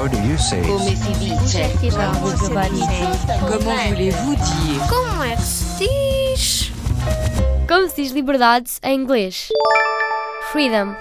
How do you say Come it? si dice? Comment voulez-vous dire Como é que se diz? Como se diz liberdade em inglês? Freedom.